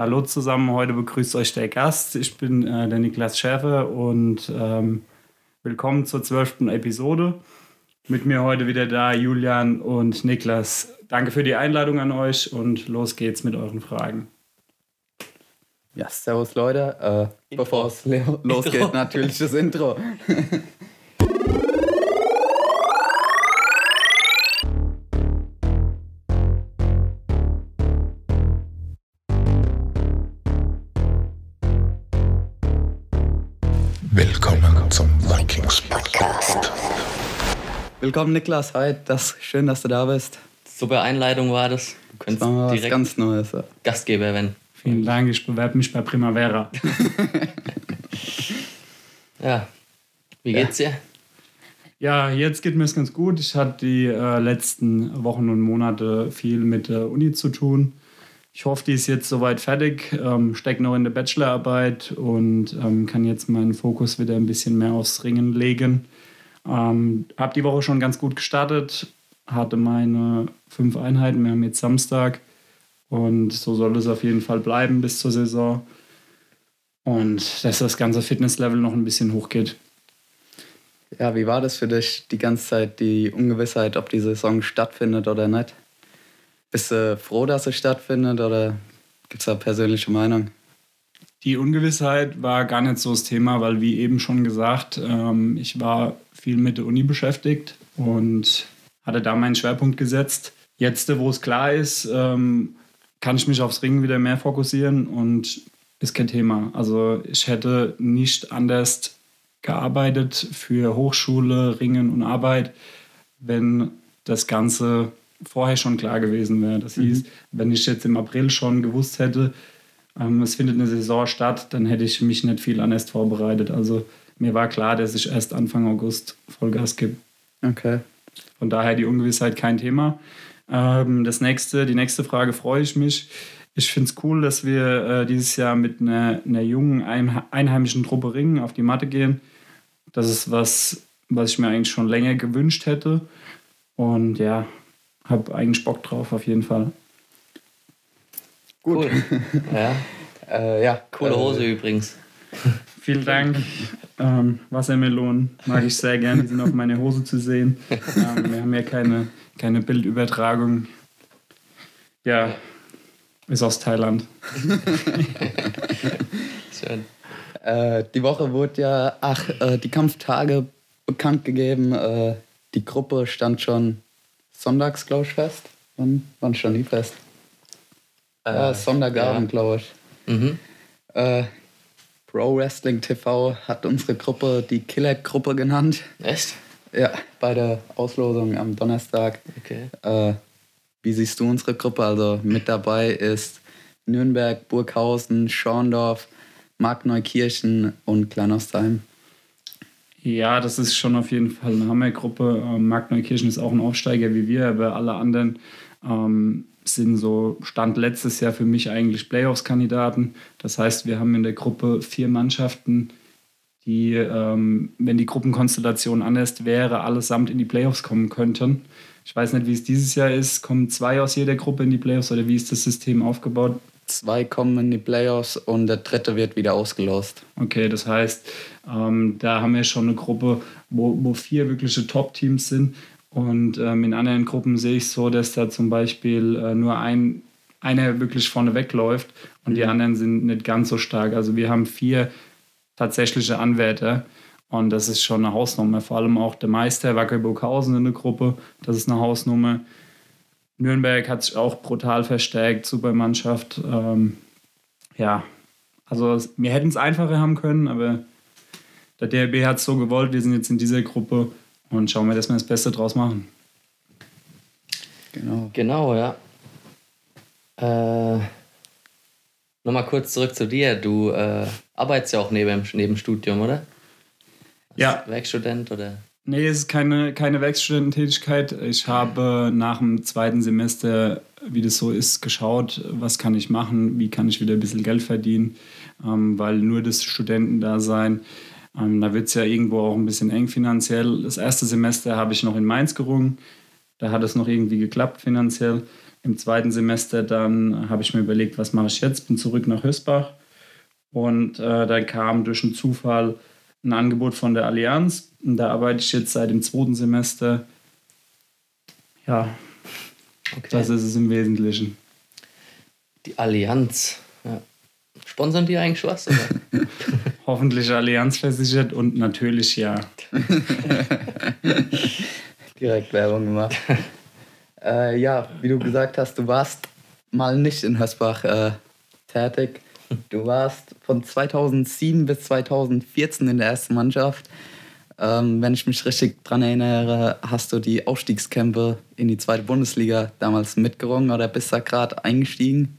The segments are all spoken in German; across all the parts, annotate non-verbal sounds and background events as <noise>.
Hallo zusammen, heute begrüßt euch der Gast. Ich bin äh, der Niklas Schäfer und ähm, willkommen zur zwölften Episode. Mit mir heute wieder da Julian und Niklas. Danke für die Einladung an euch und los geht's mit euren Fragen. Ja, servus Leute. Äh, bevor es losgeht, natürlich das Intro. <laughs> Willkommen Niklas, hi, das, schön, dass du da bist. Super Einleitung war das. Du Das könntest war mal was direkt ganz Neues. ja. Gastgeber werden. Vielen Dank, ich bewerbe mich bei Primavera. <laughs> Ja. Wie geht's dir? Ja, jetzt geht mir es ganz gut. Ich hatte die äh, letzten Wochen und Monate viel mit der Uni zu tun. Ich hoffe, die ist jetzt soweit fertig, ähm, stecke noch in der Bachelorarbeit und ähm, kann jetzt meinen Fokus wieder ein bisschen mehr aufs Ringen legen. Ähm, habe die Woche schon ganz gut gestartet, hatte meine fünf Einheiten. Wir haben jetzt Samstag und so soll es auf jeden Fall bleiben bis zur Saison. Und dass das ganze Fitnesslevel noch ein bisschen hochgeht. Ja, wie war das für dich die ganze Zeit, die Ungewissheit, ob die Saison stattfindet oder nicht? Bist du froh, dass sie stattfindet oder gibt es da persönliche Meinung? Die Ungewissheit war gar nicht so das Thema, weil wie eben schon gesagt, ähm, ich war viel mit der Uni beschäftigt und hatte da meinen Schwerpunkt gesetzt. Jetzt, wo es klar ist, ähm, kann ich mich aufs Ringen wieder mehr fokussieren und ist kein Thema. Also ich hätte nicht anders gearbeitet für Hochschule, Ringen und Arbeit, wenn das Ganze vorher schon klar gewesen wäre. Das hieß, wenn ich jetzt im April schon gewusst hätte, ähm, es findet eine Saison statt, dann hätte ich mich nicht viel anders vorbereitet. Also mir war klar, dass ich erst Anfang August Vollgas gebe. Okay. Von daher die Ungewissheit kein Thema. Ähm, das nächste, die nächste Frage freue ich mich. Ich finde es cool, dass wir äh, dieses Jahr mit einer, einer jungen ein, einheimischen Truppe ringen, auf die Matte gehen. Das ist was, was ich mir eigentlich schon länger gewünscht hätte. Und ja, habe eigentlich Bock drauf, auf jeden Fall. Cool. <laughs> Ja. Äh, ja, Coole äh, Hose übrigens. <laughs> Vielen Dank. Ähm, Wassermelonen mag ich sehr gern. Die sind auf meine Hose zu sehen. Ähm, wir haben ja keine, keine Bildübertragung. Ja, ist aus Thailand. <laughs> Schön. Äh, die Woche wurde ja, ach, äh, die Kampftage bekannt gegeben. Äh, die Gruppe stand schon sonntags, glaube ich, fest. Wann, wann stand die fest? Äh, Sonntagabend, glaube ich. Mhm. Äh, Pro Wrestling TV hat unsere Gruppe die Killer-Gruppe genannt. Echt? Ja, bei der Auslosung am Donnerstag. Okay. Äh, wie siehst du unsere Gruppe? Also mit dabei ist Nürnberg, Burghausen, Schorndorf, Markneukirchen und Kleinostheim. Ja, das ist schon auf jeden Fall eine Hammergruppe. Ähm, Mark Neukirchen ist auch ein Aufsteiger wie wir, aber alle anderen ähm, sind so Stand letztes Jahr für mich eigentlich Playoffs-Kandidaten. Das heißt, wir haben in der Gruppe vier Mannschaften, die, ähm, wenn die Gruppenkonstellation anders wäre, allesamt in die Playoffs kommen könnten. Ich weiß nicht, wie es dieses Jahr ist. Kommen zwei aus jeder Gruppe in die Playoffs oder wie ist das System aufgebaut? Zwei kommen in die Playoffs und der dritte wird wieder ausgelost. Okay, das heißt, ähm, da haben wir schon eine Gruppe, wo, wo vier wirkliche Top-Teams sind. Und ähm, in anderen Gruppen sehe ich so, dass da zum Beispiel äh, nur ein, einer wirklich vorne wegläuft und die anderen sind nicht ganz so stark. Also wir haben vier tatsächliche Anwärter und das ist schon eine Hausnummer. Vor allem auch der Meister Wacker Burghausen in der Gruppe, das ist eine Hausnummer. Nürnberg hat sich auch brutal verstärkt, super Mannschaft. Ähm, ja, also wir hätten es einfacher haben können, aber der DRB hat es so gewollt. Wir sind jetzt in dieser Gruppe und schauen wir, dass wir das Beste draus machen. Genau. Genau, ja. Äh, Nochmal kurz zurück zu dir. Du äh, arbeitest ja auch neben, neben Studium, oder? Ja. Werkstudent oder? Nee, es ist keine, keine Werkstudententätigkeit. Ich habe nach dem zweiten Semester, wie das so ist, geschaut, was kann ich machen, wie kann ich wieder ein bisschen Geld verdienen, ähm, weil nur das Studentendasein, ähm, da wird es ja irgendwo auch ein bisschen eng finanziell. Das erste Semester habe ich noch in Mainz gerungen, da hat es noch irgendwie geklappt finanziell. Im zweiten Semester dann habe ich mir überlegt, was mache ich jetzt? Bin zurück nach Hösbach und äh, dann kam durch einen Zufall ein Angebot von der Allianz. Und da arbeite ich jetzt seit dem zweiten Semester. Ja, Okay. das ist es im Wesentlichen. Die Allianz. Sponsern die eigentlich was? Oder? <laughs> Hoffentlich Allianz versichert und natürlich ja. <laughs> Direkt Werbung gemacht. äh, ja, wie du gesagt hast, du warst mal nicht in Hösbach äh, tätig. Du warst von 2007 bis 2014 in der ersten Mannschaft. Ähm, wenn ich mich richtig dran erinnere, hast du die Aufstiegskämpfe in die zweite Bundesliga damals mitgerungen oder bist da gerade eingestiegen?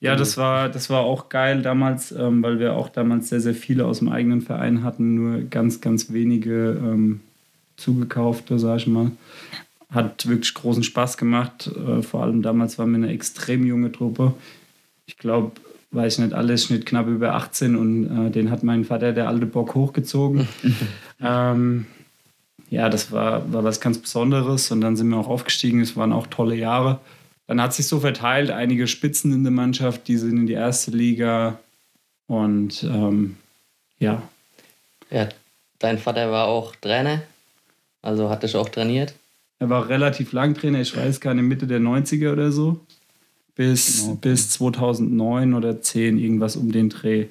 Ja, das war, das war auch geil damals, ähm, weil wir auch damals sehr, sehr viele aus dem eigenen Verein hatten, nur ganz, ganz wenige ähm, zugekaufte, sag ich mal. Hat wirklich großen Spaß gemacht. Äh, vor allem damals waren wir eine extrem junge Truppe. Ich glaube, weiß ich nicht, alles Schnitt knapp über 18 und äh, den hat mein Vater, der alte Bock, hochgezogen. <laughs> ähm, ja, das war, war was ganz Besonderes und dann sind wir auch aufgestiegen. Es waren auch tolle Jahre. Dann hat sich so verteilt, einige Spitzen in der Mannschaft, die sind in die erste Liga und ähm, ja, ja, dein Vater war auch Trainer. Also hat dich auch trainiert. er war relativ lang Trainer, ich weiß gar nicht, Mitte der 90er oder so, bis, Genau. bis 2009 oder 10, irgendwas um den Dreh.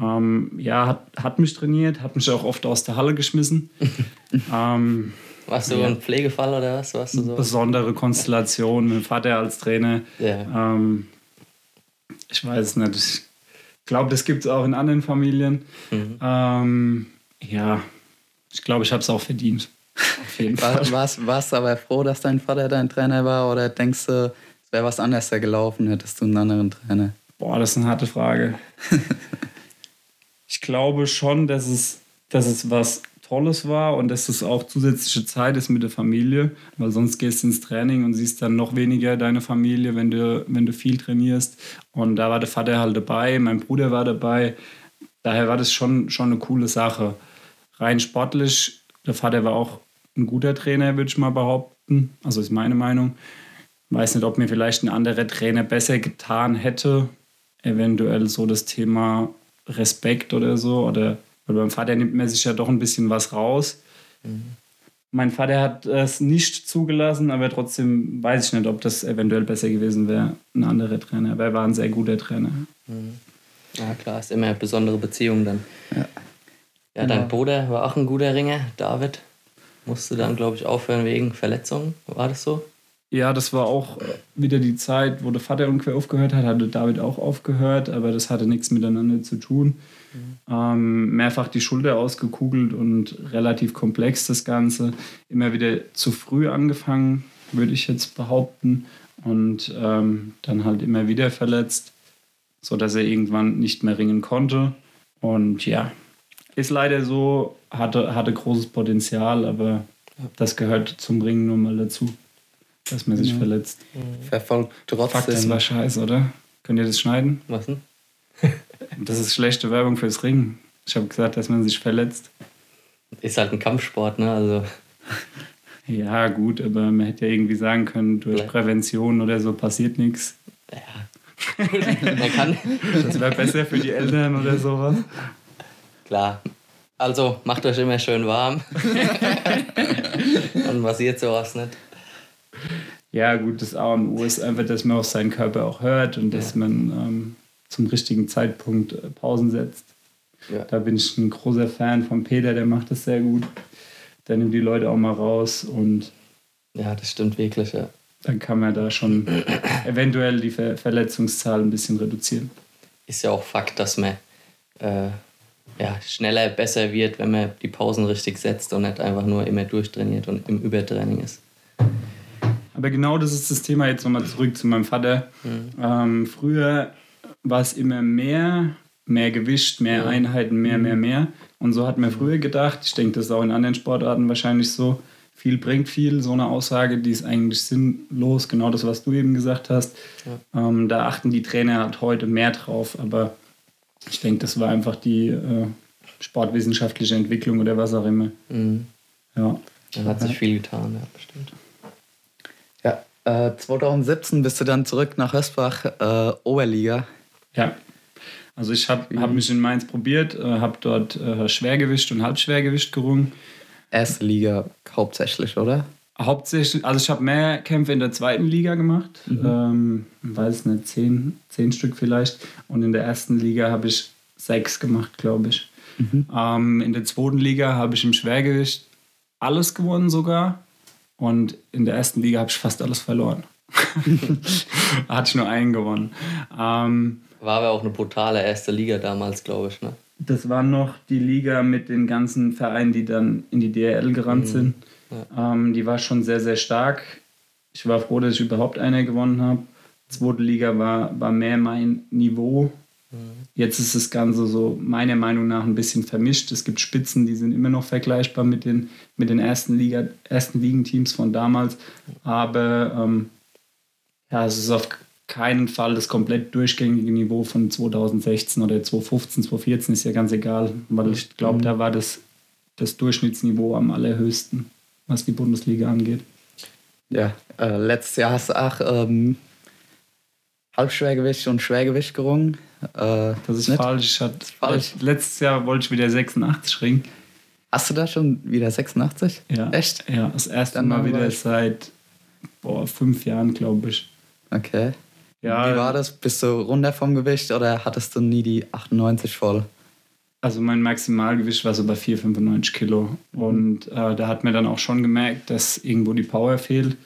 Ähm, ja, hat, hat mich trainiert, hat mich auch oft aus der Halle geschmissen. <laughs> ähm, Warst du Ja. ein Pflegefall oder was? Warst du so? besondere Konstellation, mit dem Vater als Trainer. Ja. Ähm, ich weiß nicht. Ich glaube, das gibt es auch in anderen Familien. Mhm. Ähm, ja, ich glaube, ich habe es auch verdient. Auf jeden Fall. War, warst, warst du aber froh, dass dein Vater dein Trainer war oder denkst du, es wäre was anderes da gelaufen, hättest du einen anderen Trainer? Boah, das ist eine harte Frage. <laughs> ich glaube schon, dass es, dass es was Tolles war und dass es auch zusätzliche Zeit ist mit der Familie, weil sonst gehst du ins Training und siehst dann noch weniger deine Familie, wenn du, wenn du viel trainierst. Und da war der Vater halt dabei, mein Bruder war dabei. Daher war das schon, schon eine coole Sache. Rein sportlich, der Vater war auch ein guter Trainer, würde ich mal behaupten. Also ist meine Meinung. Weiß nicht, ob mir vielleicht ein anderer Trainer besser getan hätte. Eventuell so das Thema Respekt oder so. Oder weil beim Vater nimmt man sich ja doch ein bisschen was raus. Mein Vater hat es nicht zugelassen, aber trotzdem weiß ich nicht, ob das eventuell besser gewesen wäre, ein anderer Trainer. Aber er war ein sehr guter Trainer. Ja, klar, ist immer eine besondere Beziehung dann. Ja. Ja, dein Bruder war auch ein guter Ringer, David. Musste dann, glaube ich, aufhören wegen Verletzungen. War das so? Ja, das war auch wieder die Zeit, wo der Vater ungefähr aufgehört hat, hatte David auch aufgehört, aber das hatte nichts miteinander zu tun. Ähm, mehrfach die Schulter ausgekugelt und relativ komplex das Ganze. Immer wieder zu früh angefangen, würde ich jetzt behaupten. Und ähm, dann halt immer wieder verletzt, sodass er irgendwann nicht mehr ringen konnte. Und ja, ist leider so, hatte, hatte großes Potenzial, aber das gehört zum Ringen nun mal dazu, dass man sich Ja. verletzt. Verfolgt das trotzdem. war scheiße, oder? Könnt ihr das schneiden? Was denn? Das ist schlechte Werbung fürs Ringen. Ich habe gesagt, dass man sich verletzt. Ist halt ein Kampfsport, ne? Also, <laughs> Ja, gut, aber man hätte ja irgendwie sagen können, durch Ja. Prävention oder so passiert nichts. ja. <laughs> Man kann. Das wäre besser für die Eltern oder sowas. Klar. Also, macht euch immer schön warm. <laughs> Und passiert sowas nicht. Ja, gut, das A und O ist einfach, dass man auf seinen Körper auch hört und dass man ähm, zum richtigen Zeitpunkt äh, Pausen setzt. Ja. Da bin ich ein großer Fan von Peter, der macht das sehr gut. Der nimmt die Leute auch mal raus und Ja, das stimmt wirklich, ja. dann kann man da schon <clears throat> eventuell die Ver Verletzungszahl ein bisschen reduzieren. Ist ja auch Fakt, dass man äh, ja, schneller besser wird, wenn man die Pausen richtig setzt und nicht einfach nur immer durchtrainiert und im Übertraining ist. Aber genau das ist das Thema. Jetzt nochmal zurück zu meinem Vater. Ähm, früher war es immer mehr, mehr Gewicht, mehr Einheiten, mehr, mehr, mehr. Und so hat man früher gedacht. Ich denke, das ist auch in anderen Sportarten wahrscheinlich so. Viel bringt viel. So eine Aussage, die ist eigentlich sinnlos. Genau das, was du eben gesagt hast. Ähm, da achten die Trainer halt heute mehr drauf. Aber ich denke, das war einfach die äh, sportwissenschaftliche Entwicklung oder was auch immer. Mhm. Ja. Da hat sich viel getan, ja, bestimmt. Ja, Äh, 2017 bist du dann zurück nach Hösbach, äh, Oberliga. Ja. Also ich habe hab mich in Mainz probiert, äh, habe dort äh, Schwergewicht und Halbschwergewicht gerungen. Erste Liga hauptsächlich, oder? Hauptsächlich, also ich habe mehr Kämpfe in der zweiten Liga gemacht, ähm, weiß nicht, zehn, zehn Stück vielleicht. Und in der ersten Liga habe ich sechs gemacht, glaube ich. Ähm, in der zweiten Liga habe ich im Schwergewicht alles gewonnen sogar. Und in der ersten Liga habe ich fast alles verloren. <laughs> <laughs> hatte ich nur einen gewonnen. Ähm, War aber auch eine brutale erste Liga damals, glaube ich. Ne? das war noch die Liga mit den ganzen Vereinen, die dann in die DRL gerannt sind. Ähm, die war schon sehr, sehr stark. Ich war froh, dass ich überhaupt eine gewonnen habe. Zweite Liga war, war mehr mein Niveau. Jetzt ist das Ganze so meiner Meinung nach ein bisschen vermischt. Es gibt Spitzen, die sind immer noch vergleichbar mit den, mit den ersten, Liga, ersten Ligenteams von damals. Aber ähm, ja, es ist auf keinen Fall das komplett durchgängige Niveau von 2016 oder 2015, 2014, ist ja ganz egal, weil ich glaube, da war das, das Durchschnittsniveau am allerhöchsten, was die Bundesliga angeht. Ja, äh, letztes Jahr hast du auch ähm, Halbschwergewicht und Schwergewicht gerungen. Äh, Das ist nicht? falsch. Ich hatte, falsch. Letztes Jahr wollte ich wieder 86 ringen. Hast du da schon wieder 86? Ja. Echt? Ja, das erste Dann Mal wieder seit boah, fünf Jahren, glaube ich. Okay. Ja, Wie war das? Bist du runter vom Gewicht oder hattest du nie die 98 voll? Also mein Maximalgewicht war so bei 4, 95 Kilo. Und äh, da hat mir dann auch schon gemerkt, dass irgendwo die Power fehlt,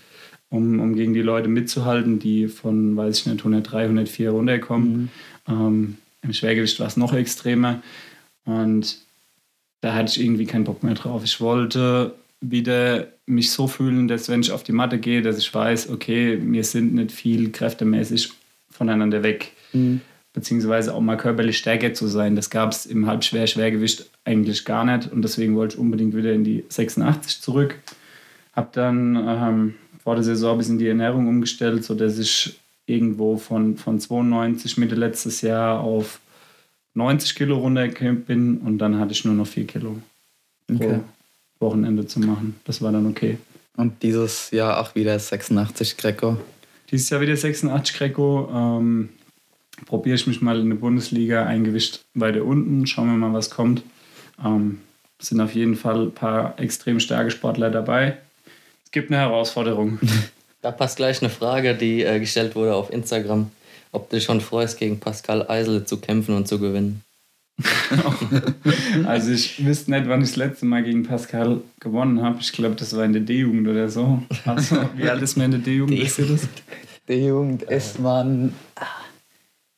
um, um gegen die Leute mitzuhalten, die von, weiß ich nicht, 103, 104 runterkommen. Ähm, Im Schwergewicht war es noch extremer. Und da hatte ich irgendwie keinen Bock mehr drauf. Ich wollte wieder mich so fühlen, dass wenn ich auf die Matte gehe, dass ich weiß, okay, wir sind nicht viel kräftemäßig voneinander weg beziehungsweise auch mal körperlich stärker zu sein. Das gab es im Halbschwer-Schwergewicht eigentlich gar nicht und deswegen wollte ich unbedingt wieder in die 86 zurück. Hab dann ähm, vor der Saison ein bisschen die Ernährung umgestellt, sodass ich irgendwo von, von 92 Mitte letztes Jahr auf 90 Kilo runtergekommen bin und dann hatte ich nur noch 4 Kilo Okay. pro Wochenende zu machen. Das war dann okay. Und dieses Jahr auch wieder 86 Greco. Dieses Jahr wieder 86 Greco. Ähm, Probiere ich mich mal in der Bundesliga ein Gewicht weiter unten. Schauen wir mal, was kommt. Ähm, es sind auf jeden Fall ein paar extrem starke Sportler dabei. Es gibt eine Herausforderung. <laughs> Da passt gleich eine Frage, die äh, gestellt wurde auf Instagram. Ob du dich schon freust, gegen Pascal Eisele zu kämpfen und zu gewinnen. <laughs> Also ich wüsste nicht, wann ich das letzte Mal gegen Pascal gewonnen habe. Ich glaube, das war in der D-Jugend oder so. Also, wie alt ist man in der D-Jugend? Wisst ihr das? Die Jugend ist man,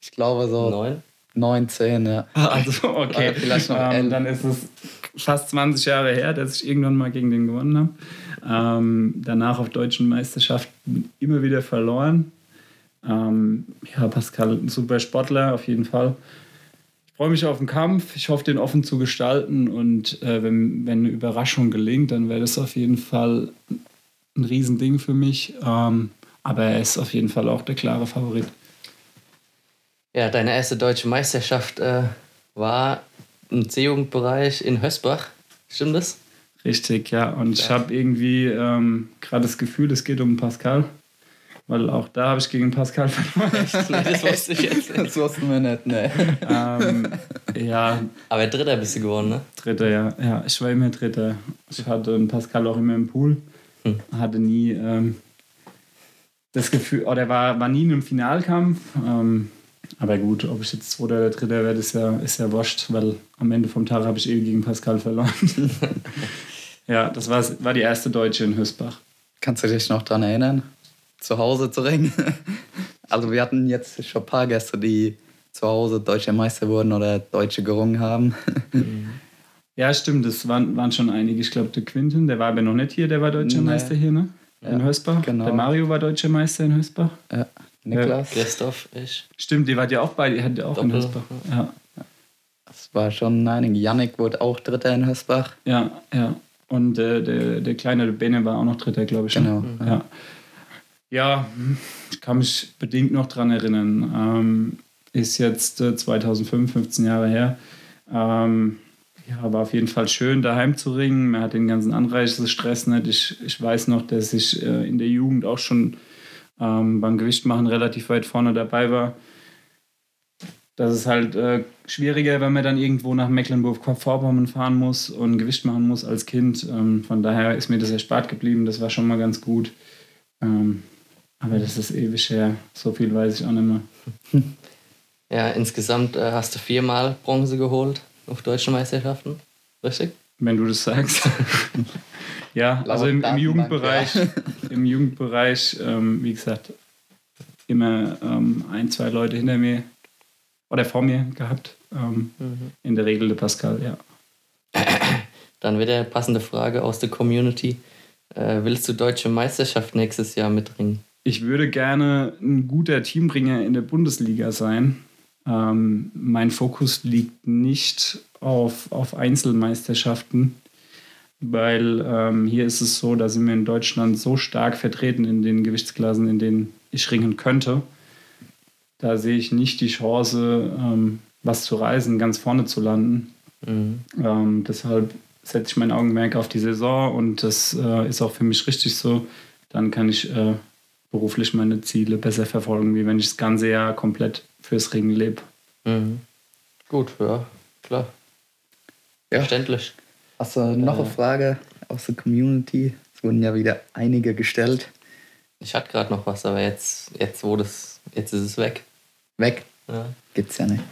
ich glaube so Neun? 19, ja. <laughs> Also, okay. Oder vielleicht noch ähm, dann ist es fast 20 Jahre her, dass ich irgendwann mal gegen den gewonnen habe. Ähm, danach auf deutschen Meisterschaften immer wieder verloren. Ähm, ja, Pascal, ein super Sportler, auf jeden Fall. Ich freue mich auf den Kampf. Ich hoffe, den offen zu gestalten. Und äh, wenn, wenn eine Überraschung gelingt, dann wäre das auf jeden Fall ein Riesending für mich. Ähm, aber er ist auf jeden Fall auch der klare Favorit. Ja, deine erste deutsche Meisterschaft äh, war im C-Jugendbereich in Hösbach. Stimmt das? Richtig, ja. Und ich habe irgendwie ähm, gerade das Gefühl, es geht um Pascal. Weil auch da habe ich gegen Pascal <laughs> verloren. das wusste ich jetzt nicht. Das wussten wir nicht, ne. ähm, ja, Aber Dritter bist du geworden, ne? Dritter, ja. Ja, ich war immer Dritter. Ich hatte einen Pascal auch immer im Pool. Hm. Hatte nie ähm, das Gefühl, oder war, war nie in einem Finalkampf. Ähm, aber gut, ob ich jetzt Zweiter oder Dritter werde, ist ja, ist ja wurscht, weil am Ende vom Tag habe ich eh gegen Pascal verloren. <laughs> ja, das war, war die erste Deutsche in Hösbach. Kannst du dich noch dran erinnern? Zu Hause zu ringen? <laughs> Also wir hatten jetzt schon ein paar Gäste, die zu Hause deutscher Meister wurden oder Deutsche gerungen haben. <laughs> Ja, stimmt, das waren, waren schon einige. Ich glaube, der Quinten, der war aber noch nicht hier, der war deutscher Nee. Meister hier, ne? In Ja, Hösbach. genau. Der Mario war deutscher Meister in Hösbach. Ja, Niklas. Christoph, ich. Stimmt, die war ja auch bei, die hat ja auch in Doppel. Hösbach. Ja, Das war schon einige. Yannick wurde auch Dritter in Hösbach. ja, ja. Und äh, der, der kleine Bene war auch noch Dritter, glaube ich. ne? Genau. Ja. Ja, ich kann mich bedingt noch dran erinnern. Ähm, ist jetzt äh, 2005, 15 Jahre her. Ähm, ja, war auf jeden Fall schön, daheim zu ringen. Man hat den ganzen Anreisestress nicht. Ich, ich weiß noch, dass ich äh, in der Jugend auch schon ähm, beim Gewichtmachen relativ weit vorne dabei war. Das ist halt äh, schwieriger, wenn man dann irgendwo nach Mecklenburg-Vorpommern fahren muss und Gewicht machen muss als Kind. Ähm, von daher ist mir das erspart geblieben. Das war schon mal ganz gut. Ähm, aber das ist ewig her. So viel weiß ich auch nicht mehr. <laughs> Ja, insgesamt äh, hast du viermal Bronze geholt auf deutschen Meisterschaften. Richtig? Wenn du das sagst. <laughs> ja, also im, im Jugendbereich, <laughs> im Jugendbereich, ähm, wie gesagt, immer ähm, ein, zwei Leute hinter mir oder vor mir gehabt. Ähm, mhm. In der Regel der Pascal, ja. <clears throat> Dann wieder passende Frage aus der Community. Äh, willst du deutsche Meisterschaft nächstes Jahr mitringen? Ich würde gerne ein guter Teambringer in der Bundesliga sein. Ähm, mein Fokus liegt nicht auf, auf Einzelmeisterschaften, weil ähm, hier ist es so, da sind wir in Deutschland so stark vertreten in den Gewichtsklassen, in denen ich ringen könnte. Da sehe ich nicht die Chance, ähm, was zu reisen, ganz vorne zu landen. Mhm. Ähm, deshalb setze ich mein Augenmerk auf die Saison und das äh, ist auch für mich richtig so. Dann kann ich äh, beruflich meine Ziele besser verfolgen, wie wenn ich das ganze Jahr komplett fürs Ringen lebe. Mhm. Gut, ja, klar. Ja. Verständlich. Hast du noch eine Frage aus der Community? Es wurden ja wieder einige gestellt. Ich hatte gerade noch was, aber jetzt, jetzt, wo das, jetzt ist es weg. Weg? Ja. Gibt's ja nicht.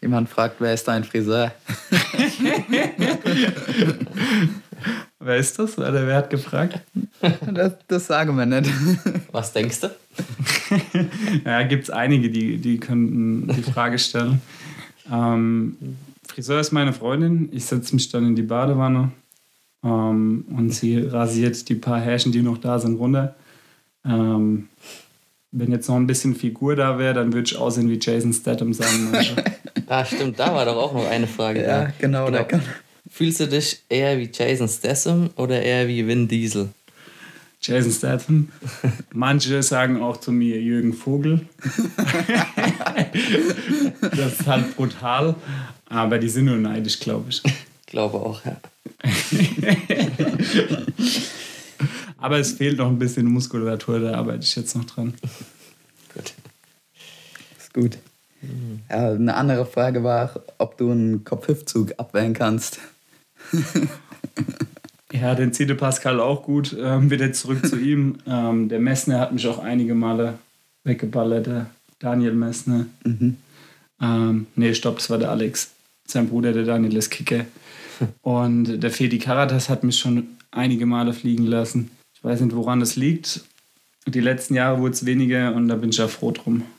Jemand fragt, wer ist dein Friseur? <laughs> <laughs> wer ist das? Oder wer hat gefragt? <laughs> Das, das sagen wir nicht. <laughs> Was denkst du? <laughs> ja, gibt es einige, die, die könnten die Frage stellen. Ähm, Friseur ist meine Freundin. Ich setze mich dann in die Badewanne ähm, und sie rasiert die paar Härchen, die noch da sind, runter. Ähm, wenn jetzt noch ein bisschen Figur da wäre, dann würde ich aussehen wie Jason Statham sagen. ah, stimmt, da war doch auch noch eine Frage. Ja, da. genau. genau. Da Fühlst du dich eher wie Jason Statham oder eher wie Vin Diesel? Jason Statham. <laughs> Manche sagen auch zu mir Jürgen Vogel. <laughs> das ist halt brutal, aber die sind nur neidisch, glaube ich. <laughs> Glaube auch, ja. Aber es fehlt noch ein bisschen Muskulatur, da arbeite ich jetzt noch dran. gut. Ist gut. Ja, eine andere Frage war, ob du einen Kopfhüftzug abwehren kannst. <laughs> ja, den zieht Pascal auch gut. Ähm, wieder zurück zu ihm. Ähm, der Messner hat mich auch einige Male weggeballert, der Daniel Messner. Mhm. Ähm, nee, stopp, das war der Alex. Sein Bruder, der Daniel, ist Kicker. <laughs> Und der Fedi Karatas hat mich schon einige Male fliegen lassen. Ich weiß nicht, woran das liegt. Die letzten Jahre wurde es weniger und da bin ich ja froh drum. <laughs>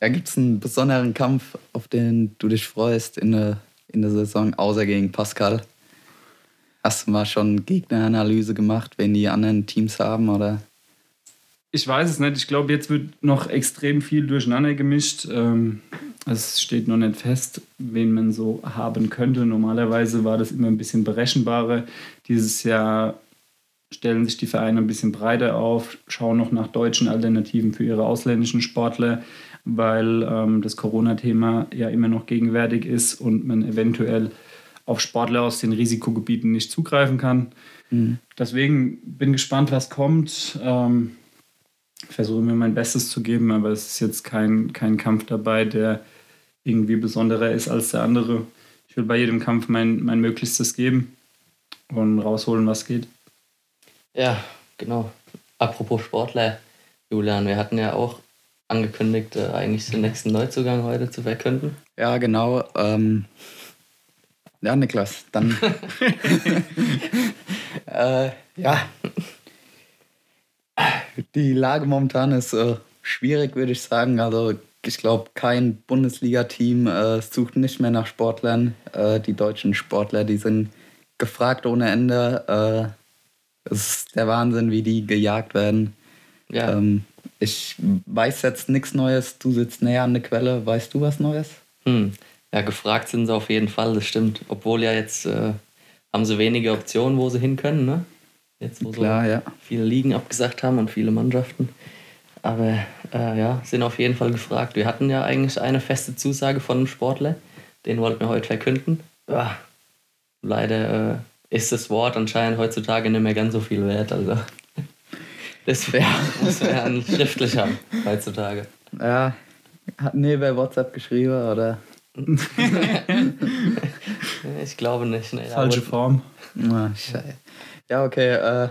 Ja, gibt es einen besonderen Kampf, auf den du dich freust in der, in der Saison, außer gegen Pascal? Hast du mal schon Gegneranalyse gemacht, wenn die anderen Teams haben, oder? Ich weiß es nicht. Ich glaube, jetzt wird noch extrem viel durcheinander gemischt. Ähm, es steht noch nicht fest, wen man so haben könnte. Normalerweise war das immer ein bisschen berechenbarer. Dieses Jahr stellen sich die Vereine ein bisschen breiter auf, schauen noch nach deutschen Alternativen für ihre ausländischen Sportler, weil ähm, das Corona-Thema ja immer noch gegenwärtig ist und man eventuell auf Sportler aus den Risikogebieten nicht zugreifen kann. Mhm. Deswegen bin gespannt, was kommt. Ähm, versuche mir mein Bestes zu geben, aber es ist jetzt kein, kein Kampf dabei, der irgendwie besonderer ist als der andere. Ich will bei jedem Kampf mein, mein Möglichstes geben und rausholen, was geht. Ja, genau. Apropos Sportler, Julian, wir hatten ja auch angekündigt, äh, eigentlich den nächsten Neuzugang heute zu verkünden. Ja, genau. Ähm, ja, Niklas, dann. <laughs> <laughs> äh, ja. Die Lage momentan ist äh, schwierig, würde ich sagen. Also, ich glaube, kein Bundesliga-Team äh, sucht nicht mehr nach Sportlern. Äh, die deutschen Sportler, die sind gefragt ohne Ende. Äh, es ist der Wahnsinn, wie die gejagt werden. Ja. Ähm, ich weiß jetzt nichts Neues. Du sitzt näher an der Quelle. Weißt du was Neues? Hm. Ja, gefragt sind sie auf jeden Fall, das stimmt. Obwohl ja jetzt äh, haben sie wenige Optionen, wo sie hin können, ne? Jetzt, wo Klar, so ja. viele Ligen abgesagt haben und viele Mannschaften. Aber äh, ja, sind auf jeden Fall gefragt. Wir hatten ja eigentlich eine feste Zusage von einem Sportler. Den wollten wir heute verkünden. Ja, leider äh, ist das Wort anscheinend heutzutage nicht mehr ganz so viel wert. Also. Das wäre muss <laughs> man ja schriftlich haben heutzutage. Ja, hat nee bei WhatsApp geschrieben, oder? <laughs> ich glaube nicht. Nee, Falsche Form. Na, scheiße. Ja, okay. Äh,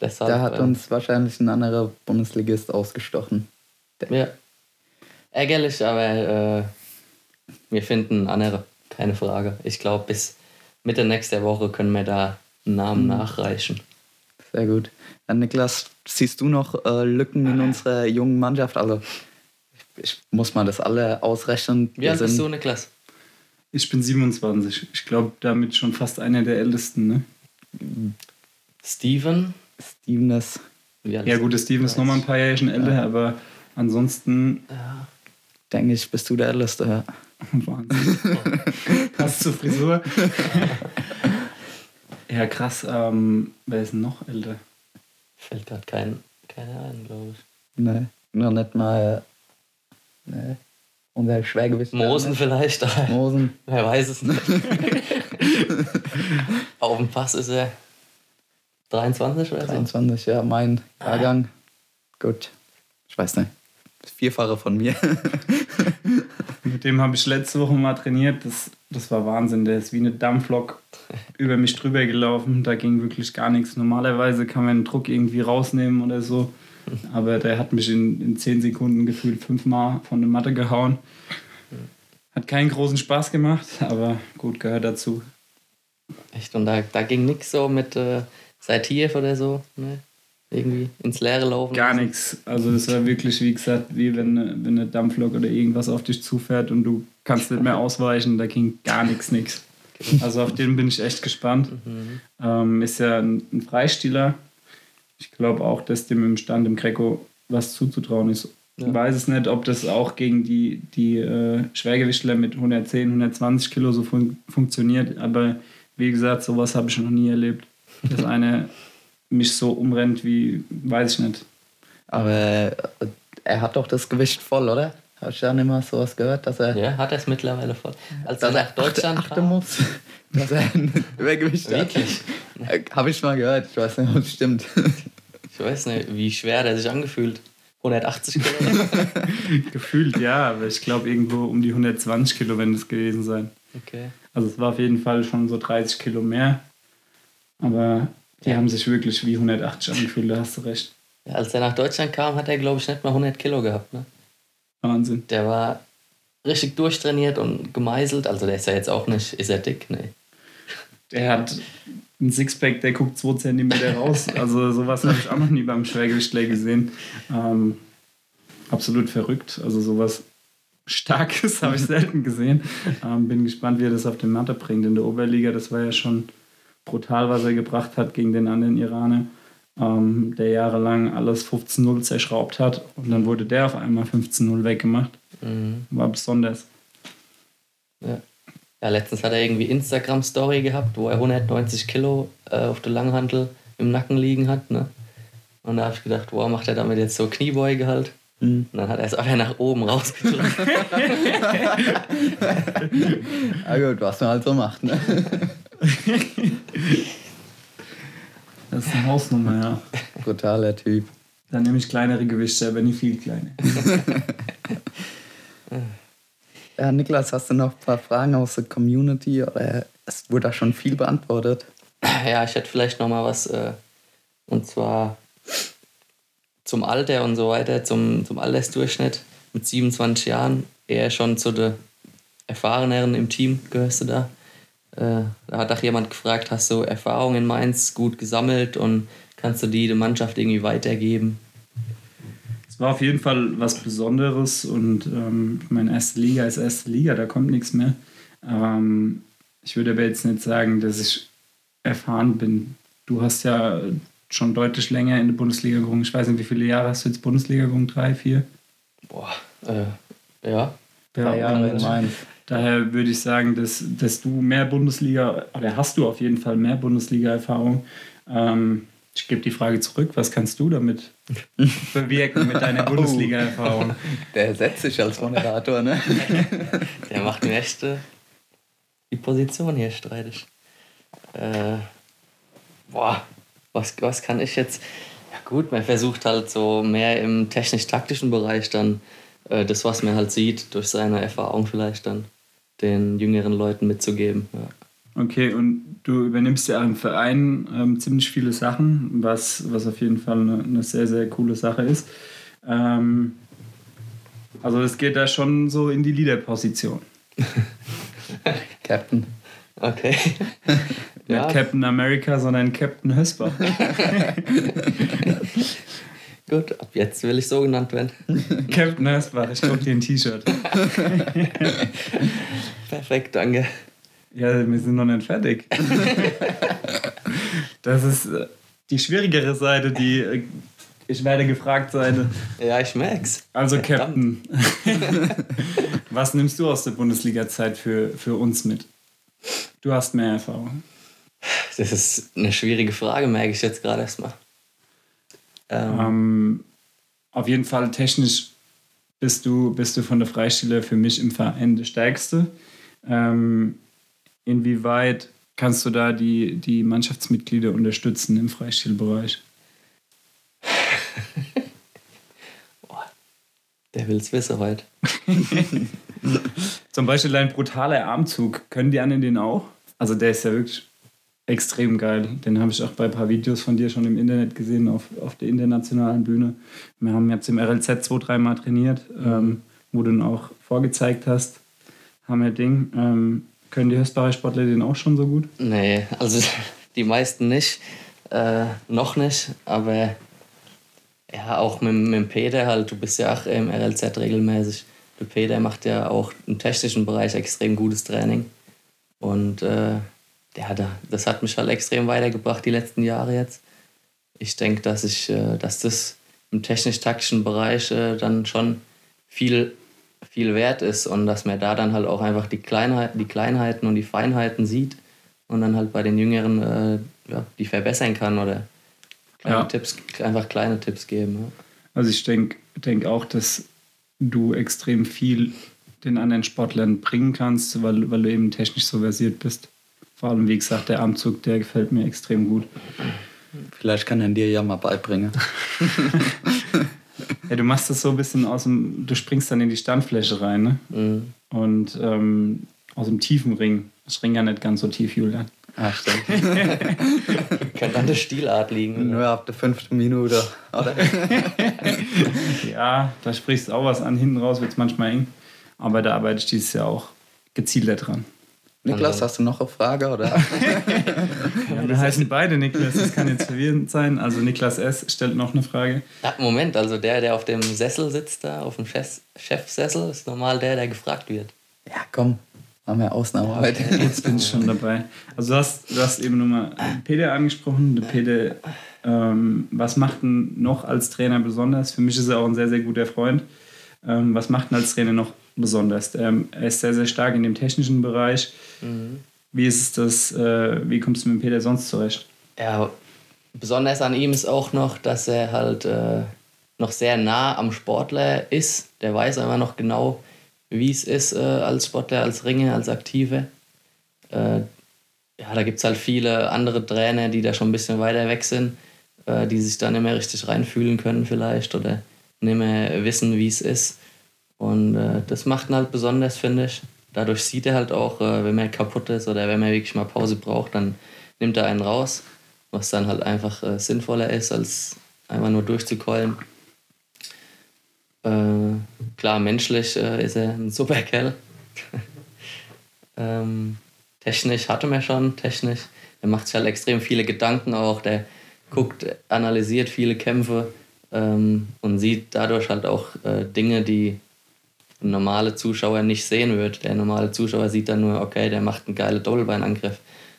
Deshalb, da hat äh, uns wahrscheinlich ein anderer Bundesligist ausgestochen. Ja. Ärgerlich, aber äh, wir finden andere. Keine Frage. Ich glaube, bis Mitte nächster Woche können wir da einen Namen mhm. nachreichen. Sehr gut. Dann Niklas, siehst du noch äh, Lücken in unserer jungen Mannschaft? Also ich muss mal das alle ausrechnen. Wie alt bist du, Niklas? Ich bin 27. Ich glaube, damit schon fast einer der Ältesten. Ne? Steven? Steven ist. Ja, gut, der Steven ist nochmal ein paar Jahre älter, ja. aber ansonsten. Ja. Denke ich, bist du der Älteste, ja. <laughs> Wahnsinn. <laughs> Passt zur Frisur. <laughs> ja, krass. Ähm, wer ist noch älter? Fällt gerade kein, keiner ein, glaube ich. Nee, noch nicht mal Nee. Unser Schwergewicht. Mosen vielleicht. Mosen. <laughs> Wer weiß es nicht. <laughs> Auf dem Pass ist er 23 oder 23, so? ja, mein Jahrgang. Gut. Ich weiß nicht. Vierfache von mir. <laughs> Mit dem habe ich letzte Woche mal trainiert. Das, das war Wahnsinn. Der ist wie eine Dampflok <laughs> über mich drüber gelaufen. Da ging wirklich gar nichts. Normalerweise kann man den Druck irgendwie rausnehmen oder so. Aber der hat mich in, in zehn Sekunden gefühlt fünfmal von der Matte gehauen. Hat keinen großen Spaß gemacht, aber gut, gehört dazu. Echt? Und da, da ging nichts so mit äh, Seitiev oder so? Ne? Irgendwie ins Leere laufen? Gar nichts. Also es war wirklich, wie gesagt, wie wenn, wenn eine Dampflok oder irgendwas auf dich zufährt und du kannst nicht mehr ausweichen. Da ging gar nichts, nichts. Also auf den bin ich echt gespannt. Mhm. Ähm, ist ja ein, ein Freistieler ich glaube auch, dass dem im Stand im Greco was zuzutrauen ist. Ja. Ich weiß es nicht, ob das auch gegen die, die äh, Schwergewichtler mit 110, 120 Kilo so fun funktioniert. Aber wie gesagt, sowas habe ich noch nie erlebt. Dass <laughs> einer mich so umrennt wie, weiß ich nicht. Aber äh, er hat doch das Gewicht voll, oder? Hast du ja nicht mal sowas gehört, dass er. Ja, hat er es mittlerweile voll. Als er nach Deutschland achten kam, muss, <laughs> dass er ein <laughs> Übergewicht hat. Wirklich? Habe ich mal gehört, ich weiß nicht, ob es stimmt. <laughs> Ich weiß nicht, wie schwer der sich angefühlt. 180 Kilo? Gefühlt ja, aber ich glaube irgendwo um die 120 Kilo, wenn es gewesen sein. Okay. Also es war auf jeden Fall schon so 30 Kilo mehr. Aber die haben sich wirklich wie 180 angefühlt, da hast du recht. Ja, als er nach Deutschland kam, hat er, glaube ich, nicht mal 100 Kilo gehabt. Ne? Wahnsinn. Der war richtig durchtrainiert und gemeißelt. Also der ist ja jetzt auch nicht, ist er dick? Nee. Der hat ein Sixpack, der guckt 2 cm raus. <laughs> Also sowas habe ich auch noch nie beim Schwergewichtler gesehen. Ähm, absolut verrückt. Also sowas Starkes habe ich selten gesehen. Ähm, bin gespannt, wie er das auf den Matte bringt. In der Oberliga, das war ja schon brutal, was er gebracht hat gegen den anderen Iraner, ähm, der jahrelang alles 15-0 zerschraubt hat. Und dann wurde der auf einmal 15-0 weggemacht. Mhm. War besonders. Ja. Ja, letztens hat er irgendwie Instagram-Story gehabt, wo er 190 Kilo äh, auf der Langhantel im Nacken liegen hat. Ne? Und da habe ich gedacht, wow, macht er damit jetzt so Kniebeuge halt? Mhm. Und dann hat er es einfach nach oben rausgedrückt. <laughs> ja gut, was man halt so macht, ne? <laughs> <laughs> Das ist eine Hausnummer, ja. Brutaler Typ. Dann nehme ich kleinere Gewichte, aber nicht viel kleine. <laughs> Ja, Niklas, hast du noch ein paar Fragen aus der Community? Oder es wurde da schon viel beantwortet. Ja, ich hätte vielleicht noch mal was. Äh, und zwar zum Alter und so weiter, zum, zum Altersdurchschnitt. Mit 27 Jahren eher schon zu den Erfahreneren im Team gehörst du da. Äh, da hat auch jemand gefragt, hast du Erfahrungen in Mainz gut gesammelt und kannst du die der Mannschaft irgendwie weitergeben? es war auf jeden Fall was Besonderes und ähm, meine erste Liga ist erste Liga, da kommt nichts mehr. Ähm, ich würde aber jetzt nicht sagen, dass ich erfahren bin. Du hast ja schon deutlich länger in der Bundesliga gerungen. Ich weiß nicht, wie viele Jahre hast du jetzt Bundesliga gerungen? Drei, vier? Boah, äh, ja. Drei Jahre in Mainz. Daher würde ich sagen, dass, dass du mehr Bundesliga, oder hast du auf jeden Fall mehr Bundesliga-Erfahrung. Ähm, ich gebe die Frage zurück, was kannst du damit <laughs> bewirken mit deiner oh. Bundesliga-Erfahrung? Der setzt sich als Moderator, ne? <laughs> Der macht mir echt die Position hier streitig. Äh, boah, was, was kann ich jetzt? gut, man versucht halt so mehr im technisch-taktischen Bereich dann äh, das, was man halt sieht, durch seine Erfahrung vielleicht dann den jüngeren Leuten mitzugeben. Ja. Okay, und du übernimmst ja im Verein ähm, ziemlich viele Sachen, was, was auf jeden Fall eine, eine sehr, sehr coole Sache ist. Ähm, also es geht da schon so in die Leader-Position. <laughs> Captain. Okay. <laughs> Nicht ja. Captain America, sondern Captain Hösper. <laughs> Gut, ab jetzt will ich so genannt werden. Captain Hösper, ich druck dir ein T-Shirt. Perfekt, danke. Ja, wir sind noch nicht fertig. <laughs> Das ist äh, die schwierigere Seite, die äh, ich werde gefragt sein. Ja, ich merk's. Also, Captain, <laughs> was nimmst du aus der Bundesliga-Zeit für, für uns mit? Du hast mehr Erfahrung. Das ist eine schwierige Frage, merke ich jetzt gerade erstmal. Ähm, ähm, auf jeden Fall technisch bist du, bist du von der Freistelle für mich im Verein der Stärkste. Ähm, inwieweit kannst du da die, die Mannschaftsmitglieder unterstützen im Freistilbereich? <laughs> Der will es wissen heute. <laughs> Zum Beispiel ein brutaler Armzug. Können die anderen den auch? Also der ist ja wirklich extrem geil. Den habe ich auch bei ein paar Videos von dir schon im Internet gesehen, auf, auf der internationalen Bühne. Wir haben jetzt im RLZ zwei, dreimal trainiert, ähm, wo du ihn auch vorgezeigt hast. Hammer Ding. Ähm, können die Höchstbarer Sportler den auch schon so gut? Nee, also <laughs> die meisten nicht. Äh, noch nicht, aber ja, auch mit, mit Peter halt, du bist ja auch im RLZ regelmäßig. Der Peter macht ja auch im technischen Bereich extrem gutes Training. Und äh, ja, das hat mich halt extrem weitergebracht die letzten Jahre jetzt. Ich denke, dass äh, dass das im technisch-taktischen Bereich äh, dann schon viel, viel wert ist und dass man da dann halt auch einfach die, Kleinheit, die Kleinheiten und die Feinheiten sieht und dann halt bei den Jüngeren äh, ja, die verbessern kann oder kleine ja. Tipps, einfach kleine Tipps geben. Ja. Also ich denke denk auch, dass du extrem viel den anderen Sportlern bringen kannst, weil, weil du eben technisch so versiert bist. Vor allem, wie gesagt, der Armzug, der gefällt mir extrem gut. Vielleicht kann er dir ja mal beibringen. <laughs> ja, du machst das so ein bisschen aus dem, du springst dann in die Standfläche rein, ne? Mhm. Und ähm, aus dem tiefen Ring. Das Ring ja nicht ganz so tief, Julian. Ach, stimmt. <laughs> Kann an der Stilart liegen. Nur ab der fünften Minute, oder? <laughs> ja, da sprichst du auch was an. Hinten raus wird es manchmal eng. Aber da arbeite ich dieses Jahr auch gezielter dran. Niklas, hast du noch eine Frage? Oder? <laughs> ja, wir heißen beide Niklas, das kann jetzt verwirrend sein. Also Niklas S. stellt noch eine Frage. Ja, Moment, also der, der auf dem Sessel sitzt, da auf dem Chefsessel, ist normal der, der gefragt wird. Ja, komm, Machen wir Ausnahme heute. Jetzt bin ich schon dabei. Also du hast, du hast eben nochmal Peter angesprochen. Der Peter, ähm, was macht ihn noch als Trainer besonders? Für mich ist er auch ein sehr, sehr guter Freund. Ähm, was macht ihn als Trainer noch besonders? Ähm, er ist sehr, sehr stark in dem technischen Bereich. Mhm. Wie ist es das, äh, wie kommst du mit Peter sonst zurecht? Ja, besonders an ihm ist auch noch, dass er halt äh, noch sehr nah am Sportler ist. Der weiß einfach noch genau, wie es ist äh, als Sportler, als Ringer, als Aktive. Äh, ja, da gibt es halt viele andere Trainer, die da schon ein bisschen weiter weg sind, äh, die sich da nicht mehr richtig reinfühlen können vielleicht oder nicht mehr wissen, wie es ist. Und äh, das macht ihn halt besonders, finde ich. Dadurch sieht er halt auch, äh, wenn man kaputt ist oder wenn man wirklich mal Pause braucht, dann nimmt er einen raus, was dann halt einfach äh, sinnvoller ist, als einfach nur durchzukeulen. Äh, klar, menschlich äh, ist er ein super Kerl. <laughs> ähm, technisch hatte man schon, technisch. Er macht sich halt extrem viele Gedanken auch. Der guckt, analysiert viele Kämpfe ähm, und sieht dadurch halt auch äh, Dinge, die ein normaler Zuschauer nicht sehen wird. Der normale Zuschauer sieht dann nur, okay, der macht einen geilen Doppelbeinangriff.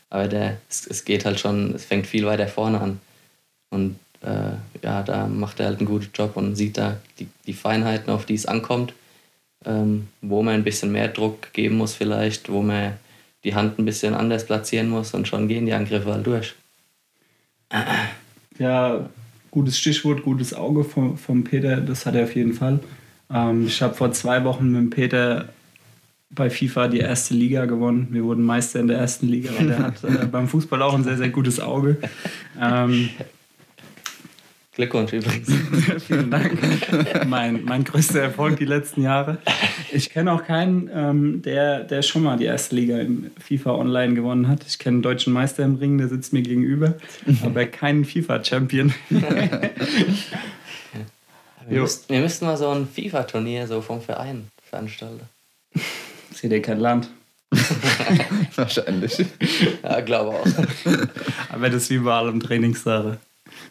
Aber der, es, es geht halt schon, es fängt viel weiter vorne an. Und äh, ja, da macht er halt einen guten Job und sieht da die, die Feinheiten, auf die es ankommt, ähm, wo man ein bisschen mehr Druck geben muss vielleicht, wo man die Hand ein bisschen anders platzieren muss und schon gehen die Angriffe halt durch. Ja, gutes Stichwort, gutes Auge vom, vom Peter, das hat er auf jeden Fall. Ähm, ich habe vor zwei Wochen mit Peter bei FIFA die erste Liga gewonnen. Wir wurden Meister in der ersten Liga und er hat äh, beim Fußball auch ein sehr, sehr gutes Auge. Ähm, Glückwunsch übrigens. <laughs> Vielen Dank. mein, mein größter Erfolg die letzten Jahre. Ich kenne auch keinen, ähm, der, der schon mal die erste Liga im FIFA Online gewonnen hat. Ich kenne einen deutschen Meister im Ring, der sitzt mir gegenüber, <laughs> aber keinen FIFA-Champion. <laughs> wir, müssten, wir müssten mal so ein FIFA-Turnier so vom Verein veranstalten. <laughs> Seht ihr kein Land? <laughs> Wahrscheinlich. Ja, glaube auch. <laughs> Aber das ist wie bei allem Trainingssache.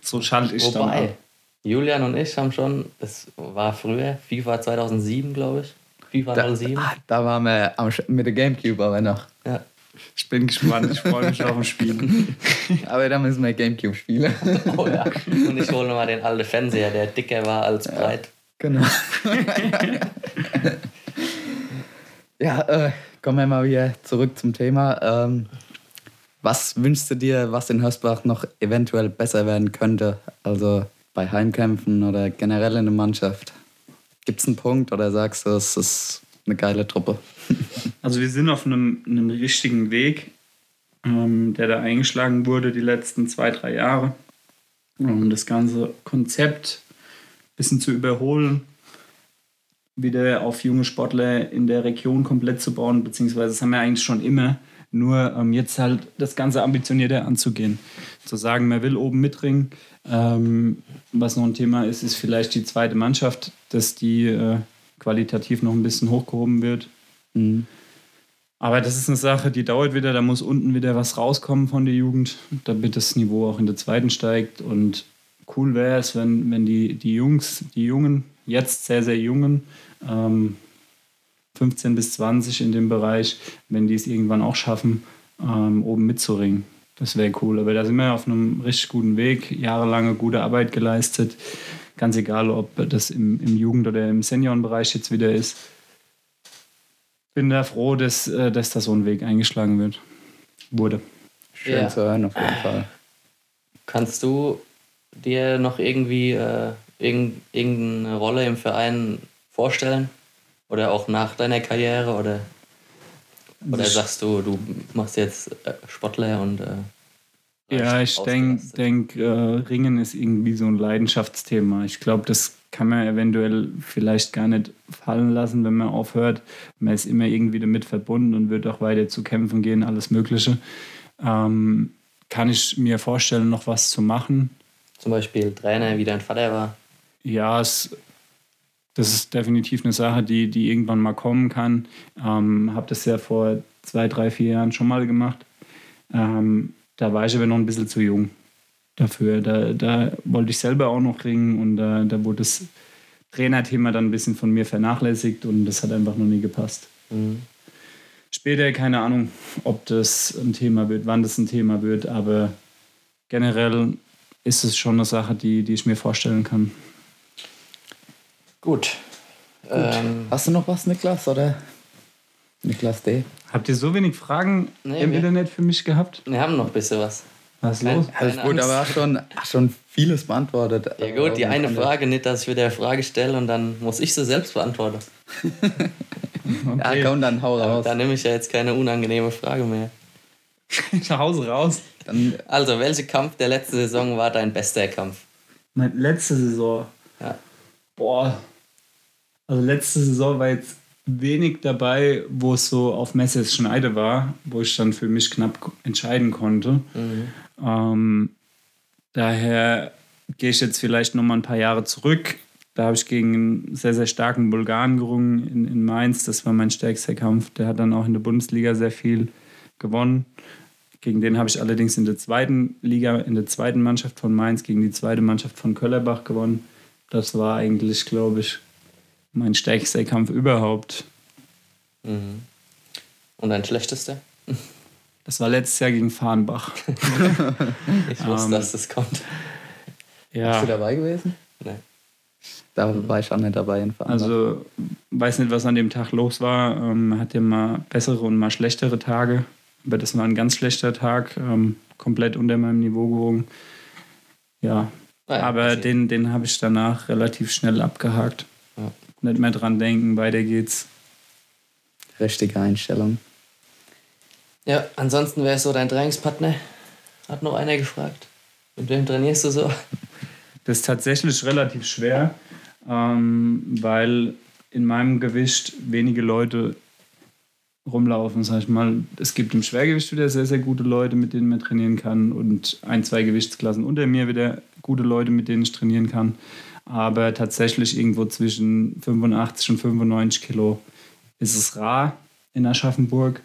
So schalte ich Wobei, dann ab. Julian und ich haben schon, das war früher, FIFA 2007, glaube ich. FIFA da, 07. Ah, da waren wir mit der Gamecube aber noch. Ja. Ich bin gespannt, ich freue mich auf ein Spiel. <laughs> aber da müssen wir Gamecube spielen. <laughs> oh ja. Und ich hole nochmal den alten Fernseher, der dicker war als breit. Genau. <laughs> ja, äh, kommen wir mal wieder zurück zum Thema. Ähm, was wünschst du dir, was in Hörsbach noch eventuell besser werden könnte? Also bei Heimkämpfen oder generell in der Mannschaft? Gibt es einen Punkt oder sagst du, es ist eine geile Truppe? Also wir sind auf einem, einem richtigen Weg, ähm, der da eingeschlagen wurde die letzten zwei, drei Jahre. Um das ganze Konzept ein bisschen zu überholen, wieder auf junge Sportler in der Region komplett zu bauen, beziehungsweise das haben wir eigentlich schon immer. Nur ähm, jetzt halt das Ganze ambitionierter anzugehen. Zu sagen, man will oben mitringen. Ähm, was noch ein Thema ist, ist vielleicht die zweite Mannschaft, dass die äh, qualitativ noch ein bisschen hochgehoben wird. Mhm. Aber das ist eine Sache, die dauert wieder. Da muss unten wieder was rauskommen von der Jugend, damit das Niveau auch in der zweiten steigt. Und cool wäre es, wenn, wenn die, die Jungs, die Jungen, jetzt sehr, sehr Jungen, ähm, 15 bis 20 in dem Bereich, wenn die es irgendwann auch schaffen, ähm, oben mitzuringen. Das wäre cool. Aber da sind wir auf einem richtig guten Weg, jahrelange gute Arbeit geleistet. Ganz egal, ob das im, im Jugend- oder im Seniorenbereich jetzt wieder ist. Bin da froh, dass, äh, dass da so ein Weg eingeschlagen wird. Wurde. Schön ja. zu hören, auf jeden Fall. Kannst du dir noch irgendwie äh, irgendeine Rolle im Verein vorstellen? Oder auch nach deiner Karriere? Oder, oder sagst du, du machst jetzt äh, Sportler und. Äh, ja, ich denke, denk, äh, Ringen ist irgendwie so ein Leidenschaftsthema. Ich glaube, das kann man eventuell vielleicht gar nicht fallen lassen, wenn man aufhört. Man ist immer irgendwie damit verbunden und wird auch weiter zu kämpfen gehen, alles Mögliche. Ähm, kann ich mir vorstellen, noch was zu machen? Zum Beispiel Trainer, wie dein Vater war? Ja, es das ist definitiv eine Sache, die, die irgendwann mal kommen kann. Ähm, habe das ja vor zwei, drei, vier Jahren schon mal gemacht. Ähm, da war ich aber noch ein bisschen zu jung dafür. Da, da wollte ich selber auch noch ringen und da, da wurde das Trainerthema dann ein bisschen von mir vernachlässigt und das hat einfach noch nie gepasst. Mhm. Später keine Ahnung, ob das ein Thema wird, wann das ein Thema wird, aber generell ist es schon eine Sache, die, die ich mir vorstellen kann. Gut. Gut. Ähm, Hast du noch was, Niklas? Oder Niklas D? Habt ihr so wenig Fragen nee, im wir, Internet für mich gehabt? Wir haben noch ein bisschen was. Was ist los? Alles gut, aber hast schon, schon vieles beantwortet. Ja gut, die eine Frage nicht, dass ich wieder eine Frage stelle und dann muss ich sie selbst beantworten. <laughs> okay. Ja, komm, dann hau raus. Da nehme ich ja jetzt keine unangenehme Frage mehr. <laughs> Nach Hause raus. Dann also, welcher Kampf der letzten Saison war dein bester Kampf? Meine letzte Saison? Ja. Boah, also letzte Saison war jetzt wenig dabei, wo es so auf Messes Schneide war, wo ich dann für mich knapp entscheiden konnte. Mhm. Ähm, daher gehe ich jetzt vielleicht noch mal ein paar Jahre zurück. Da habe ich gegen einen sehr, sehr starken Bulgaren gerungen in, in Mainz. Das war mein stärkster Kampf. Der hat dann auch in der Bundesliga sehr viel gewonnen. Gegen den habe ich allerdings in der zweiten Liga, in der zweiten Mannschaft von Mainz, gegen die zweite Mannschaft von Köllerbach gewonnen. Das war eigentlich, glaube ich, mein stärkster Kampf überhaupt. Mhm. Und dein schlechtester? Das war letztes Jahr gegen Farnbach. <laughs> ich wusste, ähm, dass das kommt. Ja. Bist du dabei gewesen? Nein. Da war ich auch nicht dabei in Farnbach. Also, weiß nicht, was an dem Tag los war. Ähm, hatte mal bessere und mal schlechtere Tage. Aber das war ein ganz schlechter Tag. Ähm, komplett unter meinem Niveau gewogen. Ja. Ah ja aber den, den habe ich danach relativ schnell abgehakt. Nicht mehr dran denken, weiter geht's. Richtige Einstellung. Ja, ansonsten wäre es so dein Trainingspartner. Hat noch einer gefragt. Mit wem trainierst du so? Das ist tatsächlich relativ schwer, ähm, weil in meinem Gewicht wenige Leute rumlaufen, sag ich mal. Es gibt im Schwergewicht wieder sehr, sehr gute Leute, mit denen man trainieren kann und ein, zwei Gewichtsklassen unter mir wieder gute Leute, mit denen ich trainieren kann. Aber tatsächlich irgendwo zwischen 85 und 95 Kilo ist es rar in Aschaffenburg.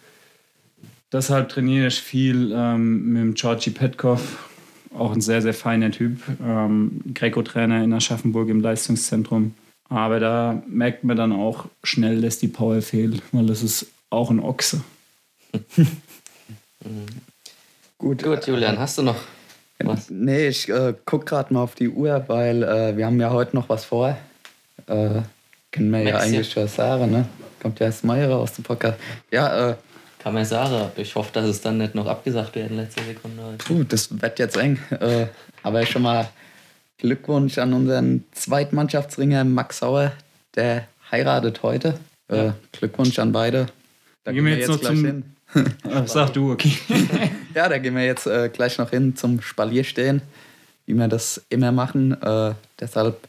Deshalb trainiere ich viel ähm, mit dem Georgi Petkov, auch ein sehr, sehr feiner Typ, ähm, Greco-Trainer in Aschaffenburg im Leistungszentrum. Aber da merkt man dann auch schnell, dass die Power fehlt, weil das ist auch ein Ochse. <laughs> Gut, Gut, Julian, hast du noch was? Nee, ich äh, gucke gerade mal auf die Uhr, weil äh, wir haben ja heute noch was vor. Äh, können wir ja eigentlich schon sagen, ne? Kommt ja erst Meier aus dem Podcast. Ja, äh, kann man sagen. Ich hoffe, dass es dann nicht noch abgesagt wird in letzter Sekunde. Puh, das wird jetzt eng. Äh, aber schon mal Glückwunsch an unseren Zweitmannschaftsringer Max Sauer. Der heiratet heute. Äh, ja. Glückwunsch an beide. Da gehen wir jetzt, jetzt noch zum... hin. <laughs> Ach, sag du, okay. <laughs> ja, da gehen wir jetzt äh, gleich noch hin zum Spalierstehen, wie wir das immer machen. Äh, deshalb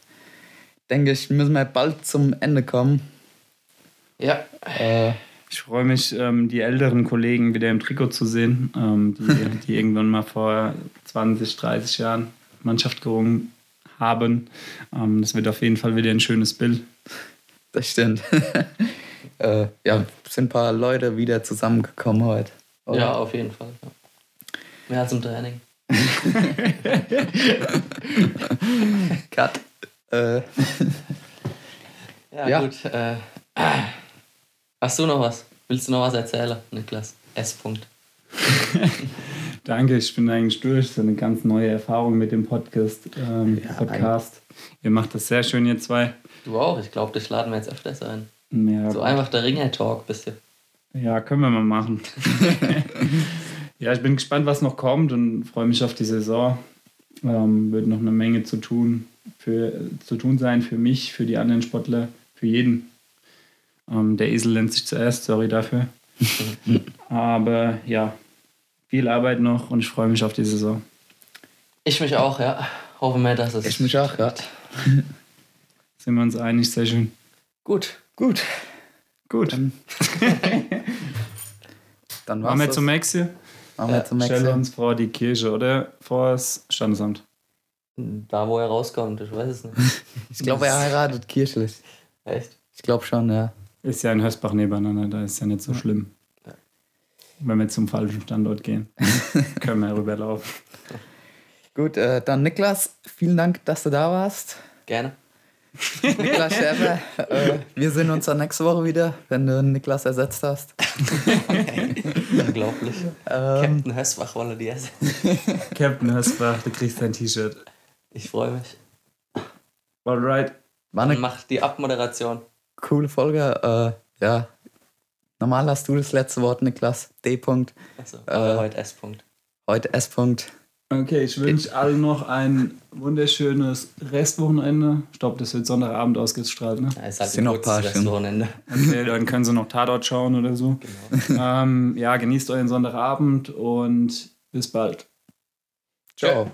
denke ich, müssen wir bald zum Ende kommen. Ja. Äh, ich freue mich, ähm, die älteren Kollegen wieder im Trikot zu sehen, ähm, die, <laughs> die irgendwann mal vor 20, 30 Jahren Mannschaft gerungen haben. Ähm, das wird auf jeden Fall wieder ein schönes Bild. Das stimmt. <laughs> äh, ja, sind ein paar Leute wieder zusammengekommen heute. Oder? Ja, auf jeden Fall. Ja. Mehr als im Training. <laughs> Cut. Äh. ja, ja, gut. Äh. Hast du noch was? Willst du noch was erzählen, Niklas? S. -Punkt. <laughs> Danke, ich bin eigentlich durch. So eine ganz neue Erfahrung mit dem Podcast. Ähm, ja, Podcast. Ihr macht das sehr schön, ihr zwei. Du auch. Ich glaube, dich laden wir jetzt öfters ein. Ja, so einfach der Ringer-Talk bist du. Ja, können wir mal machen. <laughs> ja, ich bin gespannt, was noch kommt und freue mich auf die Saison. Ähm, wird noch eine Menge zu tun, für, zu tun sein für mich, für die anderen Sportler, für jeden. Ähm, der Esel nennt sich zuerst, sorry dafür. <laughs> Aber ja, viel Arbeit noch und ich freue mich auf die Saison. Ich mich auch, ja. Hoffe mal, dass es. Ich mich auch, ja. <laughs> Sind wir uns einig, sehr schön. Gut. Gut. Gut. Dann, <laughs> dann Machen wir zum Max Machen wir zum Max. Stelle uns vor die Kirche oder vor das Standesamt? Da, wo er rauskommt, ich weiß es nicht. <laughs> ich glaube, er heiratet kirchlich. Echt? Ich glaube schon, ja. Ist ja in Hösbach nebeneinander, da ist ja nicht so schlimm. Wenn wir zum falschen Standort gehen, <laughs> können wir rüberlaufen. Gut, äh, dann Niklas, vielen Dank, dass du da warst. Gerne. Niklas Schäfer, äh, wir sehen uns dann nächste Woche wieder, wenn du Niklas ersetzt hast. <laughs> Unglaublich. Ähm, Captain Hösbach wolle die ersetzen. <laughs> Captain Hösbach, du kriegst dein T-Shirt. Ich freue mich. Alright. Wann macht die Abmoderation coole Folge. Äh, ja. Normal hast du das letzte Wort, Niklas. D. -Punkt. Achso, äh, heute S. -Punkt. Heute S. -Punkt. Okay, ich wünsche allen noch ein wunderschönes Restwochenende. Ich glaube, das wird Sonntagabend ausgestrahlt, ne? Ja, es ist halt noch ein paar Restwochenende. Okay, dann können Sie noch Tatort schauen oder so. Genau. Ähm, ja, genießt euren Sonntagabend und bis bald. Ciao.